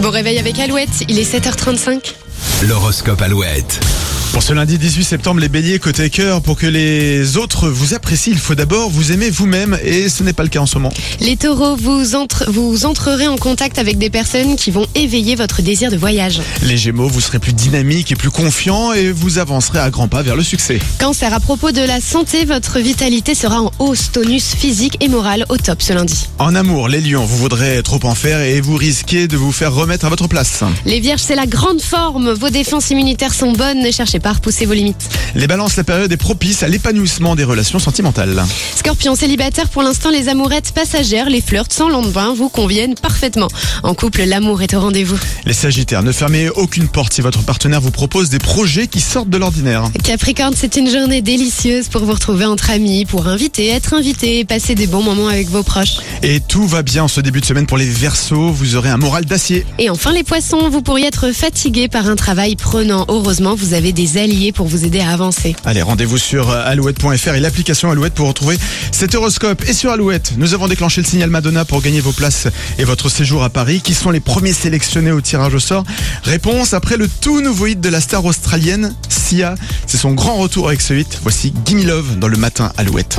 Bon réveil avec Alouette, il est 7h35. L'horoscope Alouette. Pour ce lundi 18 septembre, les béliers côté cœur, pour que les autres vous apprécient, il faut d'abord vous aimer vous-même et ce n'est pas le cas en ce moment. Les taureaux, vous, entre- vous entrerez en contact avec des personnes qui vont éveiller votre désir de voyage. Les gémeaux, vous serez plus dynamique et plus confiant et vous avancerez à grands pas vers le succès. Cancer, à propos de la santé, votre vitalité sera en hausse, tonus physique et moral au top ce lundi. En amour, les lions, vous voudrez trop en faire et vous risquez de vous faire remettre à votre place. Les vierges, c'est la grande forme, vos défenses immunitaires sont bonnes, ne cherchez pas repousser vos limites. Les balances, la période est propice à l'épanouissement des relations sentimentales. Scorpion, célibataire, pour l'instant, les amourettes passagères, les flirts sans lendemain vous conviennent parfaitement. En couple, l'amour est au rendez-vous. Les sagittaires, ne fermez aucune porte si votre partenaire vous propose des projets qui sortent de l'ordinaire. Capricorne, c'est une journée délicieuse pour vous retrouver entre amis, pour inviter, être invité et passer des bons moments avec vos proches. Et tout va bien en ce début de semaine pour les versos, vous aurez un moral d'acier. Et enfin les poissons, vous pourriez être fatigué par un travail prenant. Heureusement, vous avez des alliés pour vous aider à avancer. Allez, rendez-vous sur euh, alouette.fr et l'application Alouette pour retrouver cet horoscope. Et sur Alouette, nous avons déclenché le signal Madonna pour gagner vos places et votre séjour à Paris. Qui sont les premiers sélectionnés au tirage au sort Réponse après le tout nouveau hit de la star australienne, Sia. C'est son grand retour avec ce hit. Voici Gimme Love dans le matin Alouette.